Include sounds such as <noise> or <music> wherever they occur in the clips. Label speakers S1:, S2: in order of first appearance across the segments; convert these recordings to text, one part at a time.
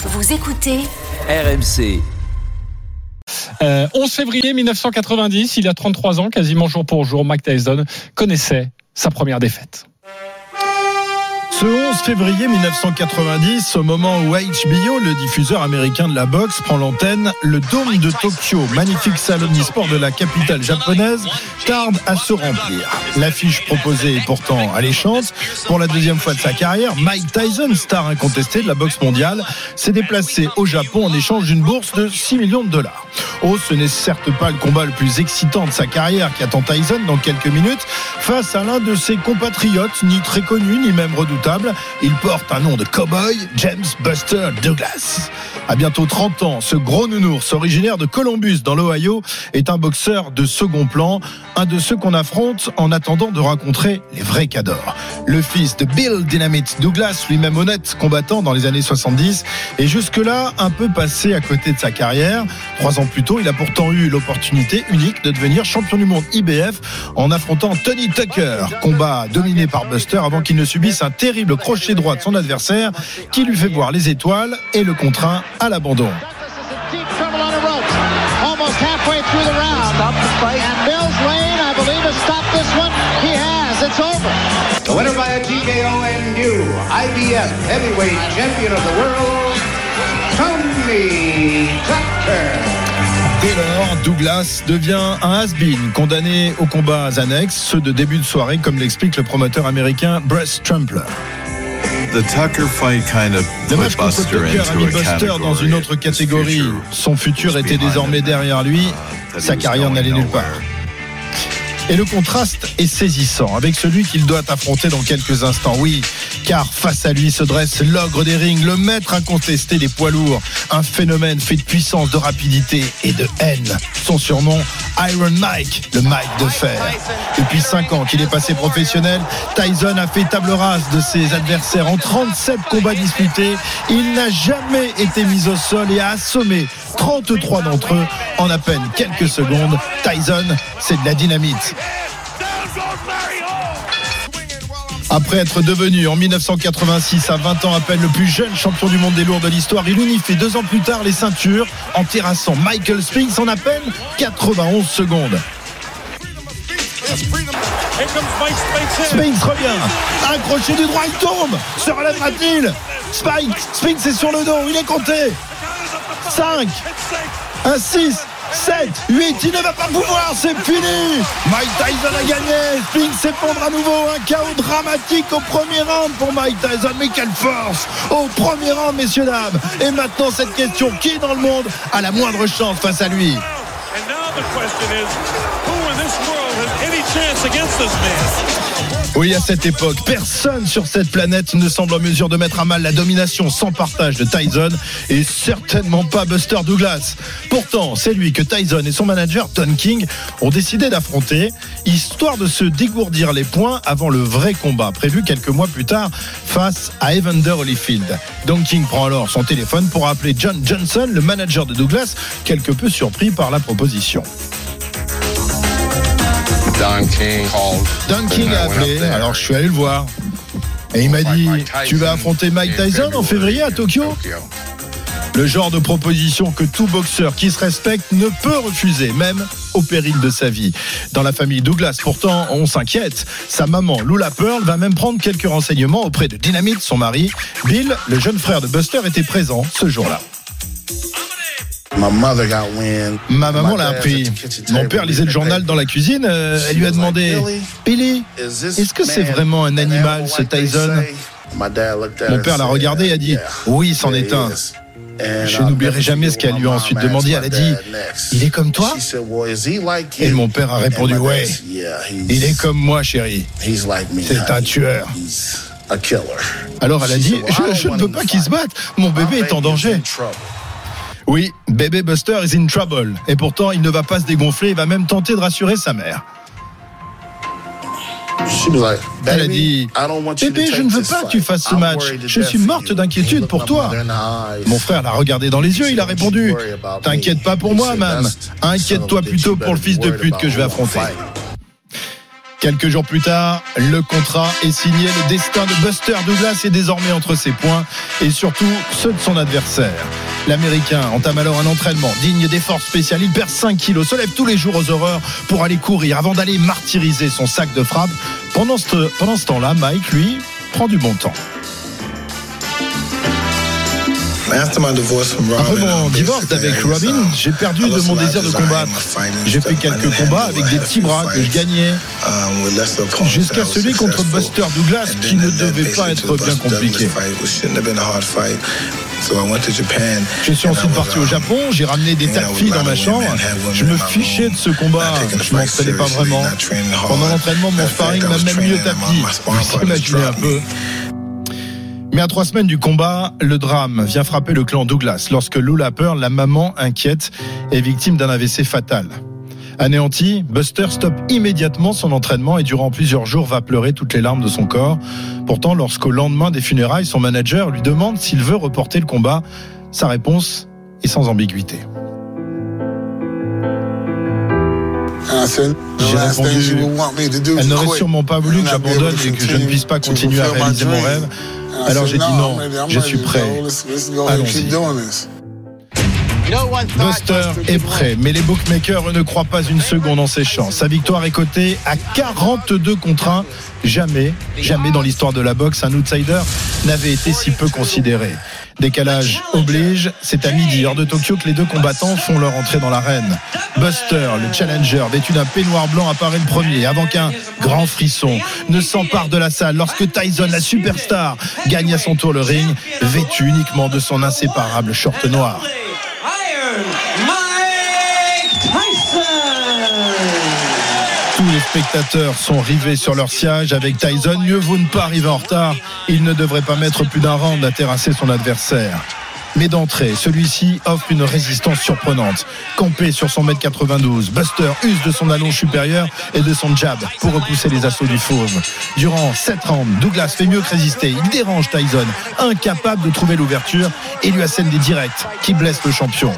S1: Vous écoutez
S2: RMC.
S3: Euh, 11 février 1990, il y a 33 ans, quasiment jour pour jour, Mike Tyson connaissait sa première défaite.
S4: Ce 11 février 1990, au moment où HBO, le diffuseur américain de la boxe, prend l'antenne, le dôme de Tokyo, magnifique salon e-sport de la capitale japonaise, tarde à se remplir. L'affiche proposée est pourtant alléchante. Pour la deuxième fois de sa carrière, Mike Tyson, star incontesté de la boxe mondiale, s'est déplacé au Japon en échange d'une bourse de 6 millions de dollars. Oh, ce n'est certes pas le combat le plus excitant de sa carrière qui attend Tyson dans quelques minutes face à l'un de ses compatriotes, ni très connu, ni même redoutable. Il porte un nom de cowboy, James Buster Douglas. À bientôt 30 ans, ce gros nounours originaire de Columbus dans l'Ohio est un boxeur de second plan, un de ceux qu'on affronte en attendant de rencontrer les vrais cadors. Le fils de Bill Dynamite Douglas, lui-même honnête combattant dans les années 70, est jusque-là un peu passé à côté de sa carrière. Trois ans plus tôt, il a pourtant eu l'opportunité unique de devenir champion du monde IBF en affrontant Tony Tucker. Combat dominé par Buster avant qu'il ne subisse un terrible crochet droit de son adversaire qui lui fait voir les étoiles et le contraint à l'abandon.
S5: Tony.
S4: Dès lors, Douglas devient un has-been, condamné aux combats annexes, ceux de début de soirée, comme l'explique le promoteur américain Bruce Trumpler.
S6: The Tucker fight kind of
S4: Le match contre
S6: Buster
S4: Tucker a mis Buster dans une autre catégorie. Son futur était désormais derrière lui. Sa carrière n'allait nulle part. Et le contraste est saisissant avec celui qu'il doit affronter dans quelques instants. Oui, car face à lui se dresse l'ogre des rings, le maître incontesté des poids lourds, un phénomène fait de puissance, de rapidité et de haine. Son surnom, Iron Mike, le Mike de fer. Depuis 5 ans qu'il est passé professionnel, Tyson a fait table rase de ses adversaires en 37 combats disputés. Il n'a jamais été mis au sol et a assommé 33 d'entre eux en à peine quelques secondes. Tyson, c'est de la dynamite. Après être devenu en 1986 à 20 ans à peine le plus jeune champion du monde des lourds de l'histoire, il unifie deux ans plus tard les ceintures en terrassant Michael Spinks en à peine 91 secondes. Spinks revient, accroché du droit, il tombe, se relèvera-t-il? Spike, Spinks est sur le dos, il est compté. 5, un 6, 7, 8, il ne va pas pouvoir, c'est fini. Mike Tyson a gagné, Spinks s'effondre à nouveau, un chaos dramatique au premier round pour Mike Tyson, mais quelle force. Au premier round, messieurs, dames. Et maintenant cette question, qui dans le monde a la moindre chance face à lui?
S7: And now the question is, who in this world has chance man?
S4: Oui, à cette époque, personne sur cette planète ne semble en mesure de mettre à mal la domination sans partage de Tyson et certainement pas Buster Douglas. Pourtant, c'est lui que Tyson et son manager Don King ont décidé d'affronter, histoire de se dégourdir les points avant le vrai combat prévu quelques mois plus tard face à Evander Holyfield. Don King prend alors son téléphone pour appeler John Johnson, le manager de Douglas, quelque peu surpris par la proposition.
S8: Don King called.
S4: Don King a appelé, alors je suis allé le voir. Et il m'a dit, tu vas affronter Mike Tyson en février à Tokyo Le genre de proposition que tout boxeur qui se respecte ne peut refuser, même au péril de sa vie. Dans la famille Douglas, pourtant, on s'inquiète. Sa maman, Lula Pearl, va même prendre quelques renseignements auprès de Dynamite, son mari. Bill, le jeune frère de Buster, était présent ce jour-là. Ma maman l'a appris. Mon père lisait le journal dans la cuisine. euh, elle lui a demandé Billy, est-ce que c'est vraiment un animal, ce Tyson Mon père l'a regardé et a dit Oui, c'en est un. Je n'oublierai jamais ce qu'elle lui a ensuite demandé. Elle a dit Il est comme toi? Et mon père a répondu Ouais, il est comme moi, chérie. C'est un tueur. Alors elle a dit Je, je ne veux pas qu'il se batte. Mon bébé est en danger. Oui, bébé Buster is in trouble. Et pourtant, il ne va pas se dégonfler. Il va même tenter de rassurer sa mère. Elle a dit Bébé, je ne veux pas que tu fasses ce match. Je suis morte d'inquiétude pour toi. Mon frère l'a regardé dans les yeux. Il a répondu T'inquiète pas pour moi, même. Inquiète-toi plutôt pour le fils de pute que je vais affronter. Quelques jours plus tard, le contrat est signé. Le destin de Buster Douglas est désormais entre ses poings et surtout ceux de son adversaire. L'Américain entame alors un entraînement digne des forces spéciales. Il perd 5 kilos, se lève tous les jours aux horreurs pour aller courir avant d'aller martyriser son sac de frappe. Pendant ce, pendant ce temps-là, Mike, lui, prend du bon temps. Après mon divorce avec Robin, j'ai perdu de mon désir de combattre. J'ai fait quelques combats avec des petits bras que je gagnais. Jusqu'à celui contre Buster Douglas qui ne devait pas être bien compliqué. Je suis ensuite parti au Japon, j'ai ramené des tas de filles dans ma chambre. Je me fichais de ce combat, je m'en prenais pas vraiment. Pendant l'entraînement, mon sparring m'a même mis au tapis. Vous imaginez un peu. Mais à trois semaines du combat, le drame vient frapper le clan Douglas lorsque Lula Pearl, la maman inquiète, est victime d'un AVC fatal. Anéanti, Buster stoppe immédiatement son entraînement et durant plusieurs jours va pleurer toutes les larmes de son corps. Pourtant, lorsqu'au lendemain des funérailles, son manager lui demande s'il veut reporter le combat, sa réponse est sans ambiguïté. J'ai répondu, elle n'aurait sûrement pas voulu que j'abandonne et que je ne puisse pas continuer à réaliser mon rêve. Alors j'ai dit non, je suis prêt. Allons-y. Buster est prêt, mais les bookmakers ne croient pas une seconde en ses chances. Sa victoire est cotée à 42 contre 1. Jamais, jamais dans l'histoire de la boxe, un outsider n'avait été si peu considéré. Décalage oblige, c'est à midi, hors de Tokyo, que les deux combattants font leur entrée dans l'arène. Buster, le challenger, vêtu d'un peignoir blanc, apparaît le premier, avant qu'un grand frisson ne s'empare de la salle lorsque Tyson, la superstar, gagne à son tour le ring, vêtu uniquement de son inséparable short noir. Tous les spectateurs sont rivés sur leur siège avec Tyson. Mieux vaut ne pas arriver en retard. Il ne devrait pas mettre plus d'un round à terrasser son adversaire. Mais d'entrée, celui-ci offre une résistance surprenante. Campé sur son mètre 92, Buster use de son allonge supérieur et de son jab pour repousser les assauts du fauve. Durant 7 rounds, Douglas fait mieux que résister. Il dérange Tyson, incapable de trouver l'ouverture et lui assène des directs qui blessent le champion.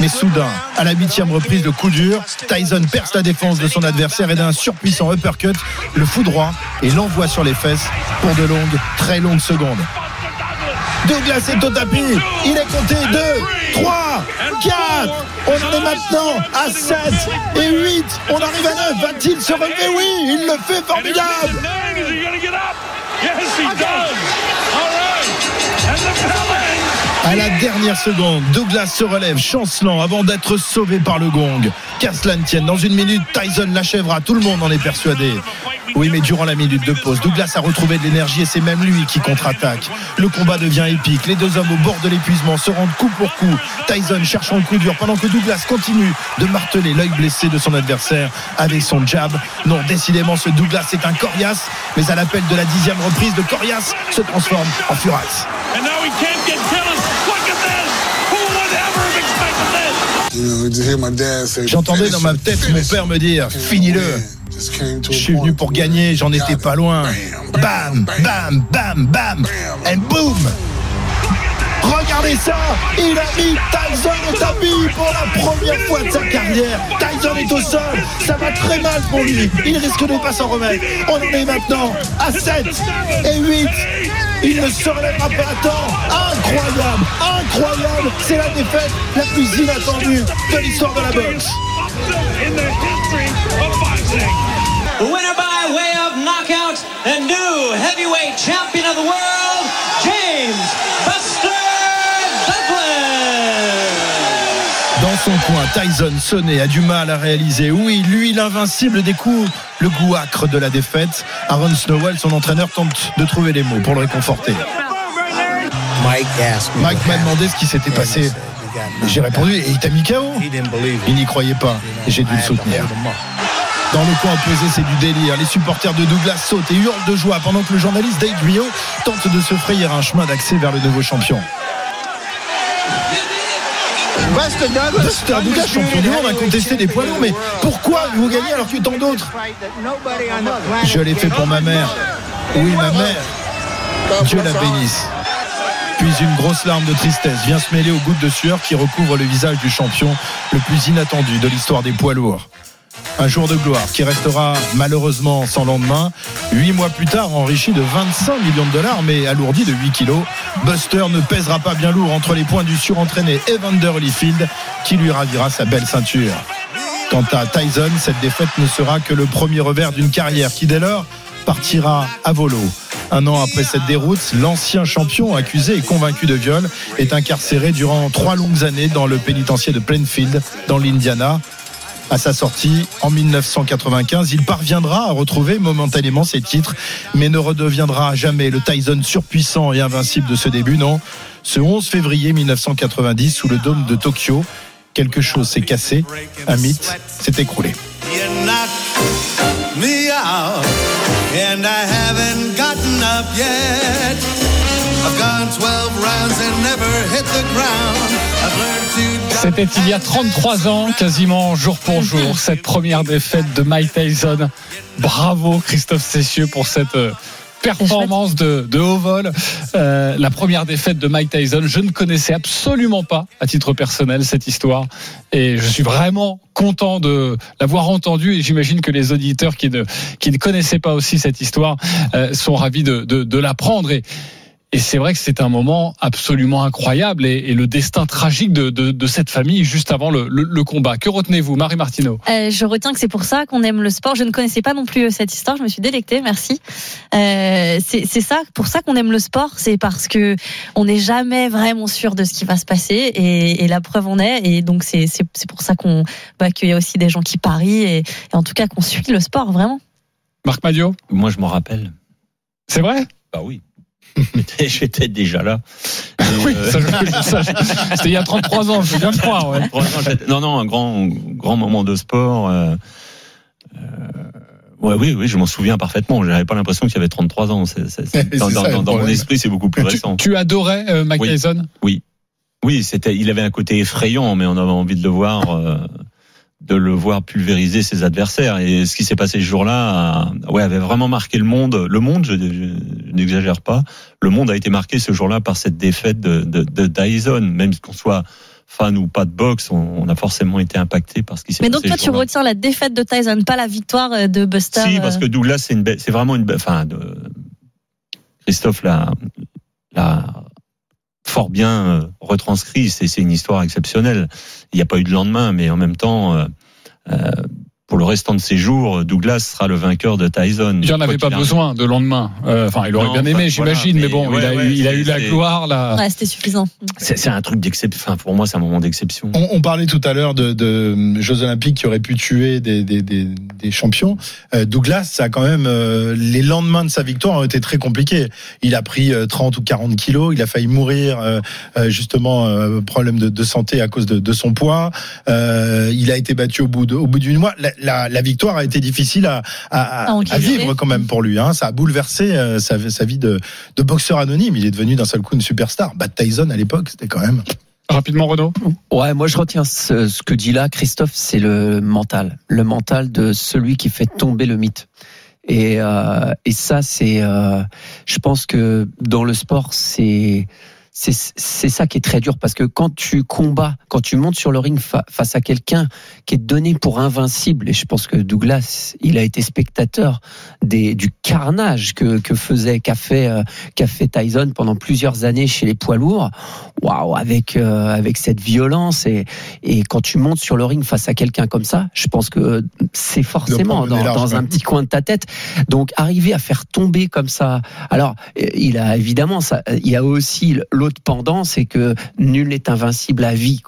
S4: Mais soudain, à la huitième reprise de coup dur, Tyson perce la défense de son adversaire et d'un surpuissant uppercut, le foudroie et l'envoie sur les fesses pour de longues, très longues secondes. Douglas est au tapis. Il est compté 2, 3, 4. On en est maintenant à 7 et 8. On arrive à 9. Va-t-il se relever? Oui, il le fait formidable. À la dernière seconde, Douglas se relève chancelant avant d'être sauvé par le gong. Qu'à cela ne tienne, dans une minute, Tyson l'achèvera. Tout le monde en est persuadé. Oui, mais durant la minute de pause, Douglas a retrouvé de l'énergie et c'est même lui qui contre-attaque. Le combat devient épique. Les deux hommes au bord de l'épuisement se rendent coup pour coup. Tyson cherchant le coup dur pendant que Douglas continue de marteler l'œil blessé de son adversaire avec son jab. Non, décidément, ce Douglas est un coriace, mais à l'appel de la dixième reprise de coriace se transforme en furax. J'entendais dans ma tête mon père me dire Finis-le. Je suis venu pour gagner, j'en étais pas loin. Bam, bam, bam, bam, et boum Regardez ça Il a mis Tyson au tapis pour la première fois de sa carrière. Tyson est au sol. Ça va très mal pour lui. Il risque de ne pas s'en remettre. On en est maintenant à 7 et 8. Il ne se relèvera pas à temps. Incroyable Incroyable C'est la défaite la plus inattendue de l'histoire de la boxe.
S1: Knockout and new heavyweight champion of the world, James Buster Douglas.
S4: Dans son coin, Tyson sonné a du mal à réaliser. Oui, lui, l'invincible des coups, le goût acre de la défaite. Aaron Snowell, son entraîneur, tente de trouver les mots pour le réconforter. Mike m'a demandé ce qui s'était passé. J'ai répondu et il t'a mis KO. Il n'y croyait pas et j'ai dû le soutenir. Dans le coin opposé, c'est du délire. Les supporters de Douglas sautent et hurlent de joie pendant que le journaliste Dave Rio tente de se frayer un chemin d'accès vers le nouveau champion. Buster Douglas, champion du monde, a contesté des poids lourds, mais pourquoi vous gagnez alors que tant d'autres Je l'ai fait pour ma mère. Oui, ma mère. Dieu la bénisse. Puis une grosse larme de tristesse vient se mêler aux gouttes de sueur qui recouvrent le visage du champion le plus inattendu de l'histoire des poids lourds. Un jour de gloire qui restera malheureusement sans lendemain. Huit mois plus tard, enrichi de 25 millions de dollars, mais alourdi de 8 kilos, Buster ne pèsera pas bien lourd entre les points du surentraîné Evander Holyfield qui lui ravira sa belle ceinture. Quant à Tyson, cette défaite ne sera que le premier revers d'une carrière qui dès lors partira à volo. Un an après cette déroute, l'ancien champion accusé et convaincu de viol est incarcéré durant trois longues années dans le pénitencier de Plainfield, dans l'Indiana. À sa sortie en 1995, il parviendra à retrouver momentanément ses titres, mais ne redeviendra jamais le Tyson surpuissant et invincible de ce début, non. Ce 11 février 1990, sous le dôme de Tokyo, quelque chose s'est cassé, un mythe s'est écroulé.
S2: me out, and I haven't gotten up yet. I've gone 12 rounds and never hit the ground.
S3: C'était il y a 33 ans, quasiment jour pour jour, <laughs> cette première défaite de Mike Tyson. Bravo Christophe Cessieux pour cette euh, performance de, de haut vol. Euh, la première défaite de Mike Tyson, je ne connaissais absolument pas à titre personnel cette histoire et je suis vraiment content de l'avoir entendu et j'imagine que les auditeurs qui ne, qui ne connaissaient pas aussi cette histoire euh, sont ravis de, de, de l'apprendre et et c'est vrai que c'est un moment absolument incroyable et, et le destin tragique de, de, de, cette famille juste avant le, le, le combat. Que retenez-vous, Marie Martineau?
S9: Euh, Je retiens que c'est pour ça qu'on aime le sport. Je ne connaissais pas non plus euh, cette histoire. Je me suis délectée, merci. Euh, c'est ça, pour ça qu'on aime le sport, c'est parce que on n'est jamais vraiment sûr de ce qui va se passer et, et la preuve en est. Et donc c'est pour ça qu'on bah, qu'il y a aussi des gens qui parient et, et en tout cas qu'on suit le sport vraiment.
S3: Marc Madio
S10: Moi, je m'en rappelle.
S3: C'est vrai?
S10: Bah oui. <laughs> J'étais déjà là.
S3: oui, euh... c'était il y a 33 ans, je viens de croire. Ouais.
S10: non, non, un grand, grand moment de sport. Euh, euh, ouais, oui, oui, je m'en souviens parfaitement. J'avais pas l'impression qu'il y avait 33 ans. C est, c est, dans, dans, mon esprit, c'est beaucoup plus
S3: tu,
S10: récent.
S3: Tu adorais euh, Mike
S10: oui.
S3: Tyson?
S10: Oui, oui, c'était. Il avait un côté effrayant, mais on avait envie de le voir. Euh, de le voir pulvériser ses adversaires. Et ce qui s'est passé ce jour-là, ouais, avait vraiment marqué le monde. Le monde, je, je, je n'exagère pas, le monde a été marqué ce jour-là par cette défaite de, de, de Dyson. Même qu'on soit fan ou pas de boxe, on, a forcément été impacté par ce qui s'est passé.
S9: Mais donc toi, tu retiens la défaite de Tyson, pas la victoire de Buster.
S10: Si, parce que Douglas, c'est vraiment une, enfin, de, Christophe l'a, l'a fort bien retranscrit. C'est, c'est une histoire exceptionnelle. Il n'y a pas eu de lendemain, mais en même temps, euh, euh, pour le restant de ses jours, Douglas sera le vainqueur de Tyson.
S3: Il n'en avait pas besoin de lendemain. Euh, enfin, il aurait non, bien aimé, j'imagine, mais, mais, bon, ouais, il a, ouais, eu, il a eu la gloire. La...
S9: Ouais, c'était suffisant.
S10: C'est, c'est un truc d'exception. Enfin, pour moi, c'est un moment d'exception.
S4: On, on, parlait tout à l'heure de, de, Jeux Olympiques qui auraient pu tuer des, des, des, des champions. Euh, Douglas, ça a quand même euh, les lendemains de sa victoire ont été très compliqués. Il a pris 30 ou 40 kilos. Il a failli mourir euh, justement problème de, de, santé à cause de, de son poids. il a été battu au bout de, au bout d'une mois. La, la, la, victoire a été difficile à, à, à, vivre quand même pour lui. Hein. Ça a bouleversé euh, sa, sa, vie de, de, boxeur anonyme. Il est devenu d'un seul coup une superstar. Bat Tyson à l'époque, c'était quand même.
S3: Rapidement, Renaud.
S11: Ouais, moi je retiens ce, ce que dit là Christophe, c'est le mental, le mental de celui qui fait tomber le mythe. Et, euh, et ça, c'est, euh, je pense que dans le sport, c'est c'est ça qui est très dur parce que quand tu combats, quand tu montes sur le ring fa face à quelqu'un qui est donné pour invincible, et je pense que Douglas, il a été spectateur des, du carnage que, que faisait, qu'a fait, euh, fait Tyson pendant plusieurs années chez les poids lourds. Waouh, avec euh, avec cette violence et et quand tu montes sur le ring face à quelqu'un comme ça, je pense que c'est forcément dans, large, dans un petit coin de ta tête. Donc arriver à faire tomber comme ça. Alors il a évidemment ça, il y a aussi l'autre pendant, c'est que nul n'est invincible à vie.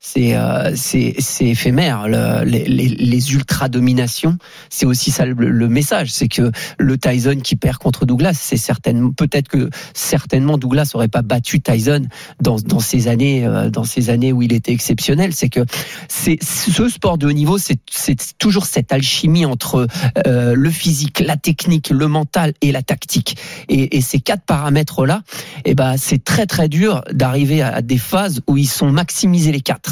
S11: C'est euh, c'est éphémère. Le, les, les, ultra dominations, c'est aussi ça le, le message, c'est que le Tyson qui perd contre Douglas, c'est certainement peut-être que certainement Douglas aurait pas battu Tyson dans dans ces années euh, dans ces années où il était exceptionnel. C'est que c'est ce sport de haut niveau, c'est c'est toujours cette alchimie entre euh, le physique, la technique, le mental et la tactique. Et, et ces quatre paramètres là, et eh ben c'est très très dur d'arriver à des phases où ils sont maximisés les quatre.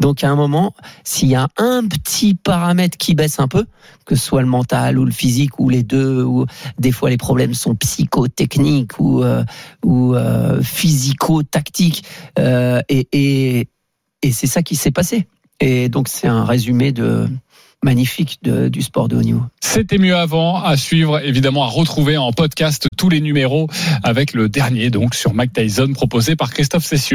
S11: Donc à un moment, s'il y a un petit paramètre qui baisse un peu, que ce soit le mental ou le physique ou les deux, ou des fois les problèmes sont psychotechniques ou, euh, ou euh, physico-tactiques, euh, et, c'est ça qui s'est passé. Et donc c'est un résumé de magnifique du sport de haut niveau.
S3: C'était mieux avant, à suivre, évidemment, à retrouver en podcast tous les numéros avec le dernier, donc, sur Mike Tyson proposé par Christophe Cessieux.